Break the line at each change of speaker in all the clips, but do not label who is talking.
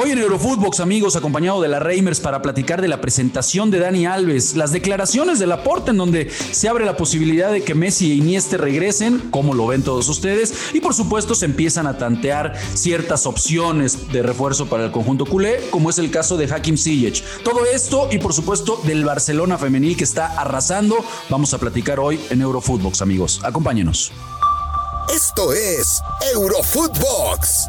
Hoy en Eurofootbox, amigos, acompañado de la Reimers para platicar de la presentación de Dani Alves, las declaraciones de Laporta en donde se abre la posibilidad de que Messi e Iniesta regresen, como lo ven todos ustedes, y por supuesto se empiezan a tantear ciertas opciones de refuerzo para el conjunto culé, como es el caso de Hakim Ziyech. Todo esto y por supuesto del Barcelona femenil que está arrasando, vamos a platicar hoy en Eurofootbox, amigos. Acompáñenos.
Esto es Eurofootbox,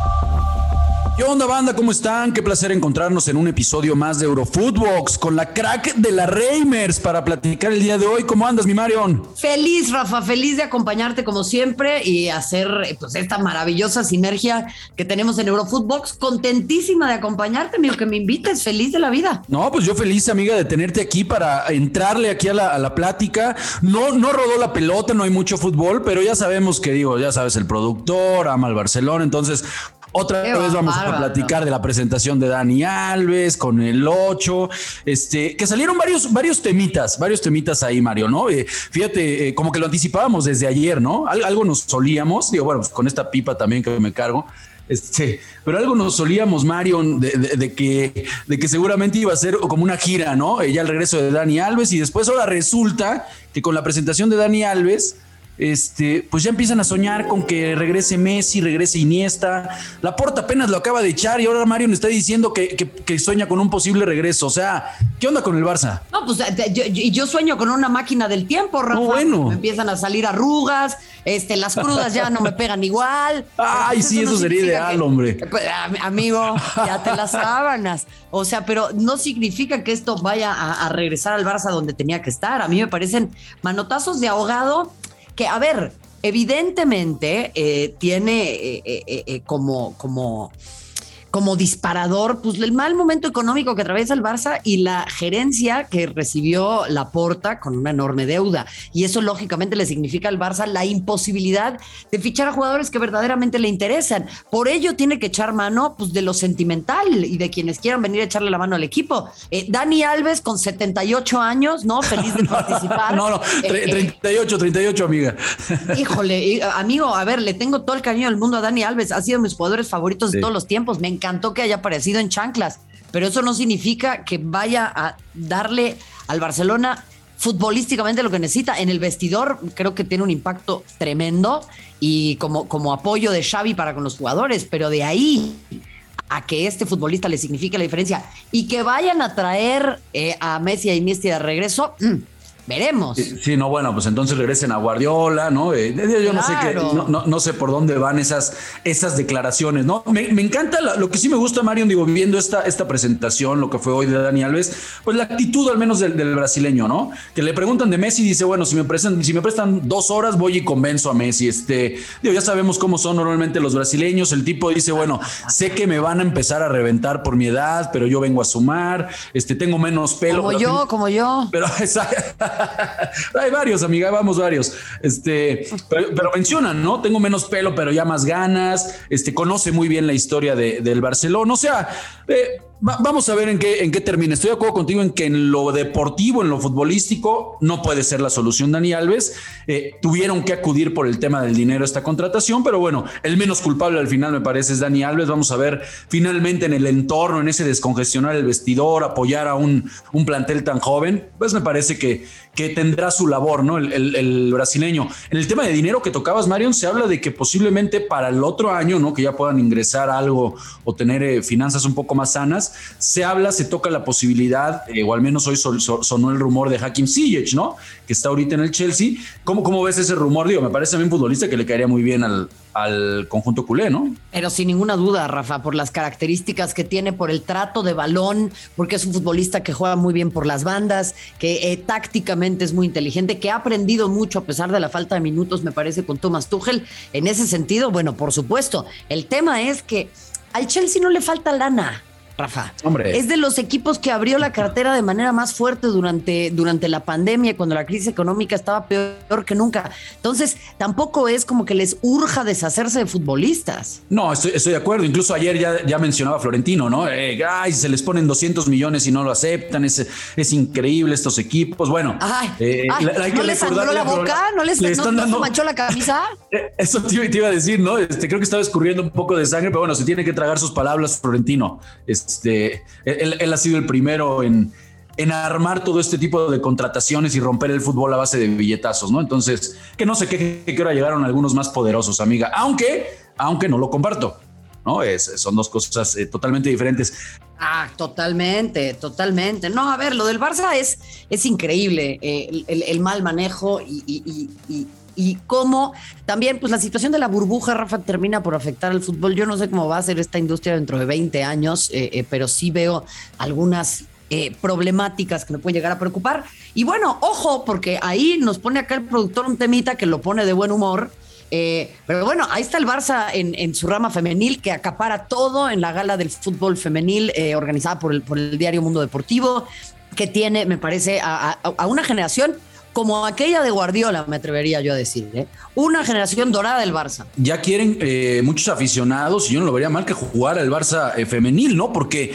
¿Qué onda, banda? ¿Cómo están? Qué placer encontrarnos en un episodio más de Eurofootbox con la crack de la Reimers para platicar el día de hoy. ¿Cómo andas, mi Marion?
Feliz, Rafa, feliz de acompañarte como siempre y hacer pues esta maravillosa sinergia que tenemos en Eurofootbox. Contentísima de acompañarte, amigo, que me invites. Feliz de la vida.
No, pues yo feliz, amiga, de tenerte aquí para entrarle aquí a la, a la plática. No, no rodó la pelota, no hay mucho fútbol, pero ya sabemos que digo, ya sabes, el productor ama al Barcelona, entonces otra vez vamos a platicar de la presentación de Dani Alves con el 8, este, que salieron varios, varios temitas, varios temitas ahí, Mario, ¿no? Eh, fíjate, eh, como que lo anticipábamos desde ayer, ¿no? algo nos solíamos, digo, bueno, pues con esta pipa también que me cargo. Este, pero algo nos solíamos, Mario, de, que, de que seguramente iba a ser como una gira, ¿no? Ya el regreso de Dani Alves y después ahora resulta que con la presentación de Dani Alves, este, pues ya empiezan a soñar con que regrese Messi, regrese Iniesta. La Porta apenas lo acaba de echar y ahora Mario me está diciendo que, que, sueña con un posible regreso. O sea, ¿qué onda con el Barça?
No, pues yo, yo sueño con una máquina del tiempo, Rafa. bueno. Me empiezan a salir arrugas, este, las crudas ya no me pegan igual.
Ay, sí, eso, sería ideal, hombre.
Pues, amigo, ya te las sábanas. O sea, pero no significa que esto vaya a, a regresar al Barça donde tenía que estar. A mí me parecen manotazos de ahogado que, a ver, evidentemente eh, tiene eh, eh, como, como como disparador, pues el mal momento económico que atraviesa el Barça y la gerencia que recibió la porta con una enorme deuda. Y eso lógicamente le significa al Barça la imposibilidad de fichar a jugadores que verdaderamente le interesan. Por ello tiene que echar mano pues, de lo sentimental y de quienes quieran venir a echarle la mano al equipo. Eh, Dani Alves con 78 años, ¿no? Feliz de participar.
no, no, 38, 38, amiga.
Híjole, amigo, a ver, le tengo todo el cariño del mundo a Dani Alves. Ha sido mis jugadores favoritos de todos los tiempos. Me encantó que haya aparecido en chanclas, pero eso no significa que vaya a darle al Barcelona futbolísticamente lo que necesita. En el vestidor creo que tiene un impacto tremendo y como, como apoyo de Xavi para con los jugadores, pero de ahí a que este futbolista le signifique la diferencia y que vayan a traer eh, a Messi y Iniesta de regreso, mm, Veremos.
Sí, no, bueno, pues entonces regresen a Guardiola, ¿no? Eh, yo no sé qué, no, sé por dónde van esas, esas declaraciones, ¿no? Me, encanta lo que sí me gusta, Mario, digo, viendo esta, esta presentación, lo que fue hoy de Dani Alves, pues la actitud al menos del, brasileño, ¿no? Que le preguntan de Messi y dice, bueno, si me prestan, si me prestan dos horas, voy y convenzo a Messi. Este, digo, ya sabemos cómo son normalmente los brasileños. El tipo dice, bueno, sé que me van a empezar a reventar por mi edad, pero yo vengo a sumar, este, tengo menos pelo.
Como yo, como yo.
Pero Hay varios, amiga, vamos varios. Este, pero, mencionan, ¿no? Tengo menos pelo, pero ya más ganas. Este, conoce muy bien la historia de, del Barcelona. O sea, eh, vamos a ver en qué, en qué termina. Estoy de acuerdo contigo en que en lo deportivo, en lo futbolístico, no puede ser la solución Dani Alves. Eh, tuvieron que acudir por el tema del dinero a esta contratación, pero bueno, el menos culpable al final me parece es Dani Alves. Vamos a ver finalmente en el entorno, en ese descongestionar el vestidor, apoyar a un, un plantel tan joven, pues me parece que, que tendrá su labor, ¿no? El, brasileño. En el tema de dinero que tocabas, Marion, se habla de que posiblemente para el otro año, ¿no? Que ya puedan ingresar algo o tener eh, finanzas un poco más sanas se habla, se toca la posibilidad, eh, o al menos hoy sonó el rumor de Hakim Ziyech, ¿no? Que está ahorita en el Chelsea. ¿Cómo, ¿Cómo ves ese rumor? Digo, me parece un futbolista que le caería muy bien al, al conjunto culé, ¿no?
Pero sin ninguna duda, Rafa, por las características que tiene, por el trato de balón, porque es un futbolista que juega muy bien por las bandas, que eh, tácticamente es muy inteligente, que ha aprendido mucho a pesar de la falta de minutos, me parece, con Thomas Tuchel. En ese sentido, bueno, por supuesto, el tema es que al Chelsea no le falta lana. Rafa. Hombre. Es de los equipos que abrió la cartera de manera más fuerte durante, durante la pandemia, cuando la crisis económica estaba peor que nunca. Entonces, tampoco es como que les urja deshacerse de futbolistas.
No, estoy, de acuerdo. Incluso ayer ya, ya mencionaba Florentino, ¿no? Eh, ay, se les ponen 200 millones y no lo aceptan. Es, es increíble estos equipos. Bueno,
ay, eh, ¿no les sangró la boca? ¿No les, manchó la camisa?
Eh, eso te iba a decir, ¿no? Este, creo que estaba escurriendo un poco de sangre, pero bueno, se tiene que tragar sus palabras, Florentino. Este, él, ha sido el primero en, en armar todo este tipo de contrataciones y romper el fútbol a base de billetazos, ¿no? Entonces, que no sé qué, qué hora llegaron algunos más poderosos, amiga, aunque, aunque no lo comparto. ¿no? Es, son dos cosas eh, totalmente diferentes.
Ah, totalmente, totalmente. No, a ver, lo del Barça es, es increíble, eh, el, mal manejo y, y, cómo también, pues la situación de la burbuja, Rafa, termina por afectar al fútbol. Yo no sé cómo va a ser esta industria dentro de 20 años, eh, pero sí veo algunas problemáticas que me pueden llegar a preocupar. Y bueno, ojo, porque ahí nos pone acá el productor un temita que lo pone de buen humor eh, pero bueno, ahí está el Barça en, su rama femenil que acapara todo en la gala del fútbol femenil eh, organizada por el, por el diario Mundo Deportivo, que tiene, me parece, a, una generación como aquella de Guardiola, me atrevería yo a decir, ¿eh? una generación dorada del Barça.
Ya quieren muchos aficionados, y yo no lo vería mal que jugara el Barça femenil, ¿no? Porque,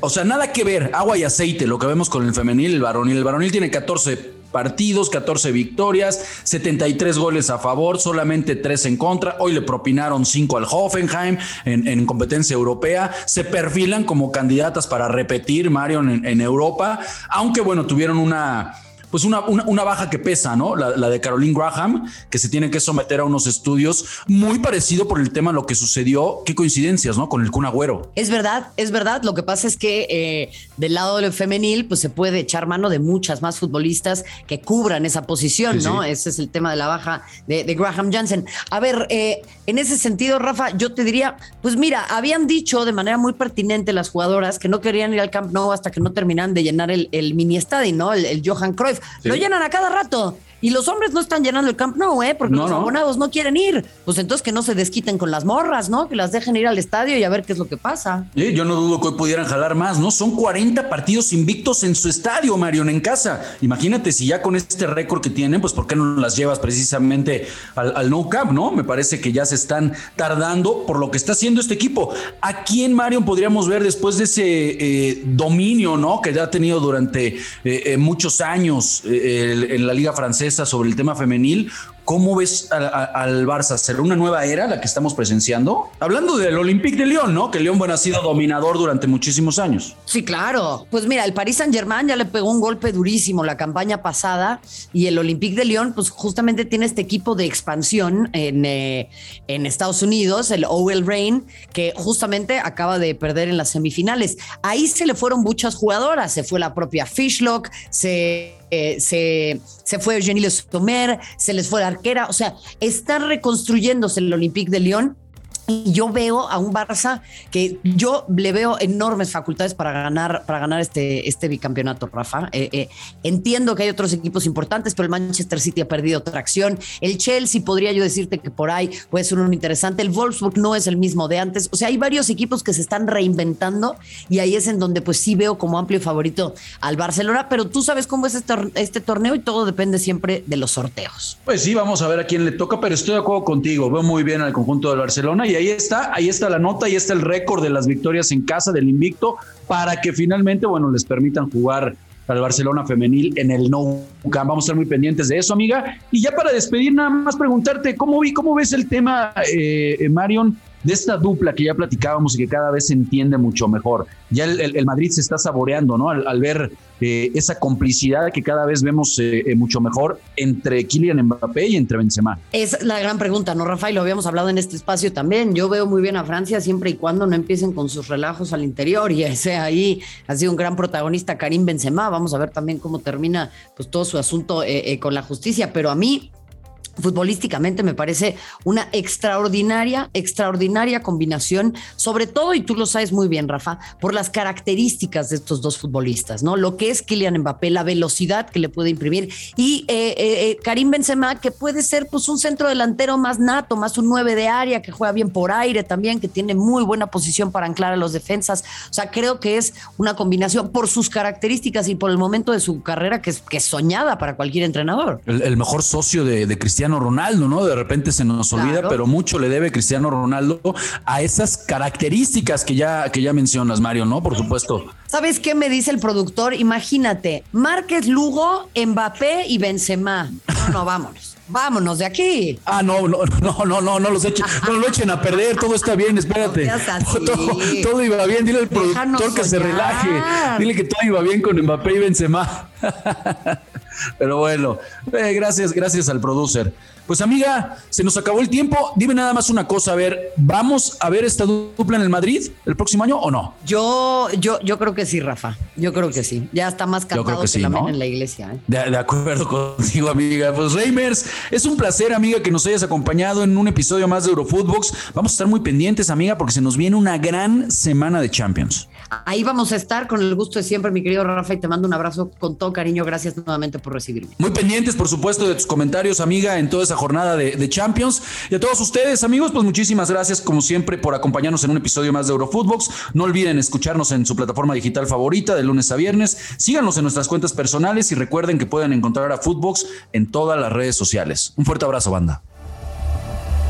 o sea, nada que ver, agua y aceite, lo que vemos con el femenil, el varonil. El varonil tiene 14 partidos, 14 victorias, 73 goles a favor, solamente 3 en contra. Hoy le propinaron 5 al Hoffenheim en, competencia europea. Se perfilan como candidatas para repetir, Marion, en Europa, aunque bueno, tuvieron una pues una, una, baja que pesa, ¿no? La, de Caroline Graham, que se tiene que someter a unos estudios muy parecido por el tema lo que sucedió, qué coincidencias, ¿no? Con el Kun Agüero.
Es verdad, es verdad. Lo que pasa es que eh, del lado del femenil, pues se puede echar mano de muchas más futbolistas que cubran esa posición, ¿no? Ese es el tema de la baja de, Graham Jansen. A ver, eh, en ese sentido, Rafa, yo te diría, pues mira, habían dicho de manera muy pertinente las jugadoras que no querían ir al Camp Nou hasta que no terminan de llenar el, mini estadio, ¿no? El, el Johan Cruyff. Lo llenan a cada rato. Y los hombres no están llenando el Camp Nou, ¿eh? Porque los abonados no quieren ir. Pues entonces que no se desquiten con las morras, ¿no? Que las dejen ir al estadio y a ver qué es lo que pasa.
yo no dudo que hoy pudieran jalar más, ¿no? Son 40 partidos invictos en su estadio, Marion, en casa. Imagínate si ya con este récord que tienen, pues ¿por qué no las llevas precisamente al, al No Camp, ¿no? Me parece que ya se están tardando por lo que está haciendo este equipo. ¿A quién, Marion, podríamos ver después de ese eh, dominio, ¿no? Que ya ha tenido durante eh, eh, muchos años en la Liga Francesa sobre el tema femenil. ¿Cómo ves al Barça? ¿Será una nueva era la que estamos presenciando? Hablando del Olympique de Lyon, ¿no? Que Lyon bueno, ha sido dominador durante muchísimos años.
Sí, claro. Pues mira, el Paris Saint-Germain ya le pegó un golpe durísimo la campaña pasada y el Olympique de Lyon, pues justamente tiene este equipo de expansión en, eh, en Estados Unidos, el OL Reign, que justamente acaba de perder en las semifinales. Ahí se le fueron muchas jugadoras. Se fue la propia Fishlock, se eh, se, se, fue Eugenie Tomer, se les fue la arquera, o sea, están reconstruyéndose el Olympique de Lyon y yo veo a un Barça que yo le veo enormes facultades para ganar, para ganar este, este bicampeonato, Rafa. Eh, eh, entiendo que hay otros equipos importantes, pero el Manchester City ha perdido tracción. El Chelsea podría yo decirte que por ahí puede ser uno interesante. El Wolfsburg no es el mismo de antes. O sea, hay varios equipos que se están reinventando y ahí es en donde pues sí veo como amplio favorito al Barcelona, pero tú sabes cómo es este, este torneo y todo depende siempre de los sorteos.
Pues sí, vamos a ver a quién le toca, pero estoy de acuerdo contigo. Veo muy bien al conjunto del Barcelona y ahí está, ahí está la nota, ahí está el récord de las victorias en casa del invicto para que finalmente, bueno, les permitan jugar al Barcelona femenil en el No Camp. Vamos a estar muy pendientes de eso, amiga. Y ya para despedir, nada más preguntarte, ¿cómo, vi, cómo ves el tema, eh, Marion, de esta dupla que ya platicábamos y que cada vez se entiende mucho mejor. Ya el, Madrid se está saboreando, ¿no? Al, ver eh, esa complicidad que cada vez vemos eh, eh, mucho mejor entre Kylian Mbappé y entre Benzema.
Es la gran pregunta, ¿no, Rafael? Lo habíamos hablado en este espacio también. Yo veo muy bien a Francia siempre y cuando no empiecen con sus relajos al interior y ese ahí ha sido un gran protagonista Karim Benzema. Vamos a ver también cómo termina pues todo su asunto con la justicia, pero a mí futbolísticamente me parece una extraordinaria, extraordinaria combinación, sobre todo, y tú lo sabes muy bien, Rafa, por las características de estos dos futbolistas, ¿no? Lo que es Kylian Mbappé, la velocidad que le puede imprimir, y eh, eh, eh, Karim Benzema, que puede ser pues un centro delantero más nato, más un 9 de área, que juega bien por aire también, que tiene muy buena posición para anclar a los defensas. O sea, creo que es una combinación por sus características y por el momento de su carrera que es, que soñada para cualquier entrenador.
El, mejor socio de, de Cristiano Cristiano Ronaldo, ¿no? De repente se nos olvida, pero mucho le debe Cristiano Ronaldo a esas características que ya, que ya mencionas, Mario, ¿no? Por supuesto.
¿Sabes qué me dice el productor? Imagínate, Márquez, Lugo, Mbappé y Benzema. No, no, vámonos. Vámonos de aquí.
Ah, no, no, no, no, no, no los echen, no lo echen a perder, todo está bien, espérate. todo, iba bien, dile al productor que se relaje. Dile que todo iba bien con Mbappé y Benzema. Pero bueno, eh, gracias, gracias al producer. Pues amiga, se nos acabó el tiempo. Dime nada más una cosa, a ver, ¿vamos a ver esta dupla en el Madrid el próximo año o no?
Yo, yo, yo creo que sí, Rafa. Yo creo que sí. Ya está más cantado que, en la iglesia. ¿eh?
De, acuerdo contigo, amiga. Pues Reimers, es un placer, amiga, que nos hayas acompañado en un episodio más de Eurofootbox. Vamos a estar muy pendientes, amiga, porque se nos viene una gran semana de Champions.
Ahí vamos a estar con el gusto de siempre, mi querido Rafa, y te mando un abrazo con todo cariño. Gracias nuevamente por recibirme.
Muy pendientes, por supuesto, de tus comentarios, amiga, en toda esa jornada de, Champions. Y a todos ustedes, amigos, pues muchísimas gracias, como siempre, por acompañarnos en un episodio más de Eurofootbox. No olviden escucharnos en su plataforma digital favorita de lunes a viernes. Síganos en nuestras cuentas personales y recuerden que pueden encontrar a Footbox en todas las redes sociales. Un fuerte abrazo, banda.